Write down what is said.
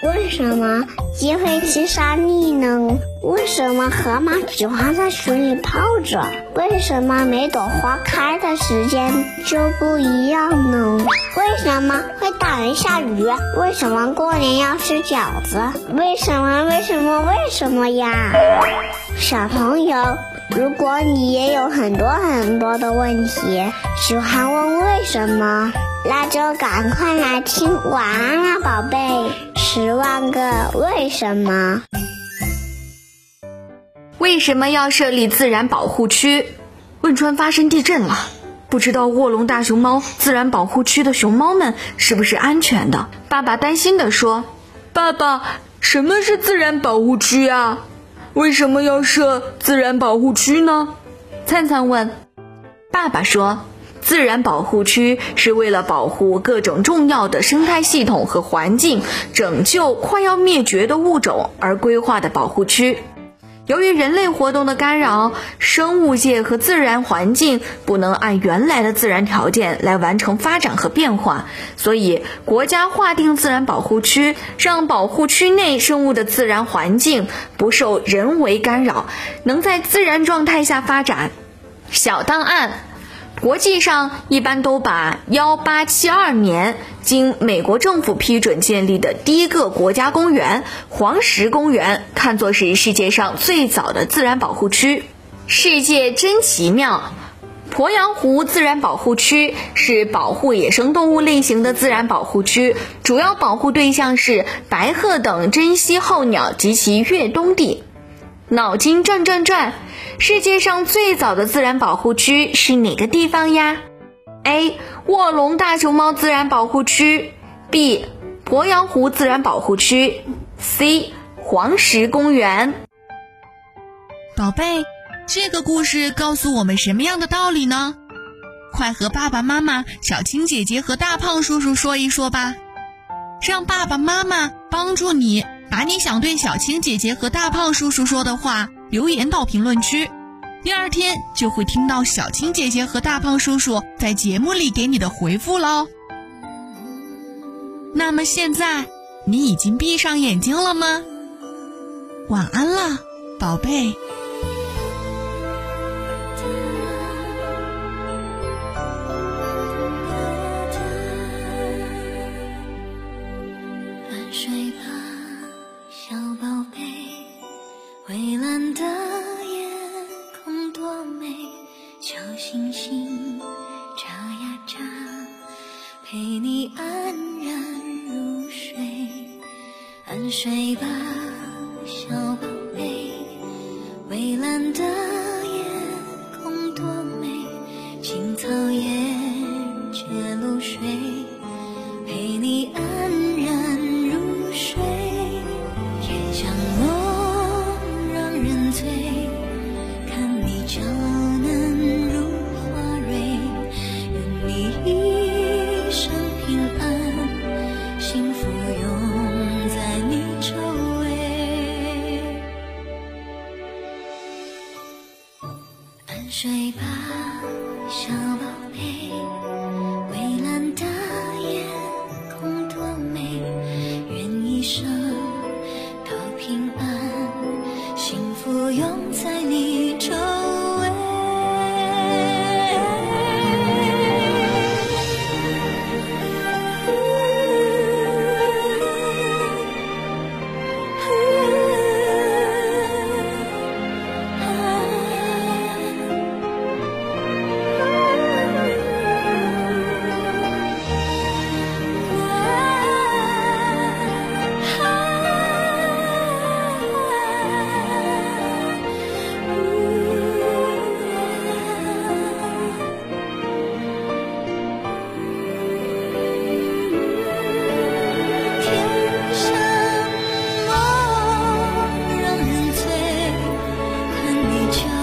为什么鸡会吃沙粒呢？为什么河马喜欢在水里泡着？为什么每朵花开的时间就不一样呢？为什么会打雷下雨？为什么过年要吃饺子？为什么？为什么？为什么呀？小朋友，如果你也有很多很多的问题，喜欢问为什么，那就赶快来听《晚安啊，宝贝》。十万个为什么？为什么要设立自然保护区？汶川发生地震了，不知道卧龙大熊猫自然保护区的熊猫们是不是安全的？爸爸担心地说：“爸爸，什么是自然保护区啊？为什么要设自然保护区呢？”灿灿问。爸爸说。自然保护区是为了保护各种重要的生态系统和环境，拯救快要灭绝的物种而规划的保护区。由于人类活动的干扰，生物界和自然环境不能按原来的自然条件来完成发展和变化，所以国家划定自然保护区，让保护区内生物的自然环境不受人为干扰，能在自然状态下发展。小档案。国际上一般都把幺八七二年经美国政府批准建立的第一个国家公园——黄石公园，看作是世界上最早的自然保护区。世界真奇妙！鄱阳湖自然保护区是保护野生动物类型的自然保护区，主要保护对象是白鹤等珍稀候鸟及其越冬地。脑筋转转转。世界上最早的自然保护区是哪个地方呀？A. 卧龙大熊猫自然保护区 B. 鄱阳湖自然保护区 C. 黄石公园。宝贝，这个故事告诉我们什么样的道理呢？快和爸爸妈妈、小青姐姐和大胖叔叔说一说吧，让爸爸妈妈帮助你把你想对小青姐姐和大胖叔叔说的话。留言到评论区，第二天就会听到小青姐姐和大胖叔叔在节目里给你的回复喽。那么现在你已经闭上眼睛了吗？晚安了，宝贝。睡吧陪你安然入睡。安睡吧，小宝贝。蔚蓝的睡吧，小宝贝，蔚蓝的夜空多美，愿一生都平安，幸福拥在你周。就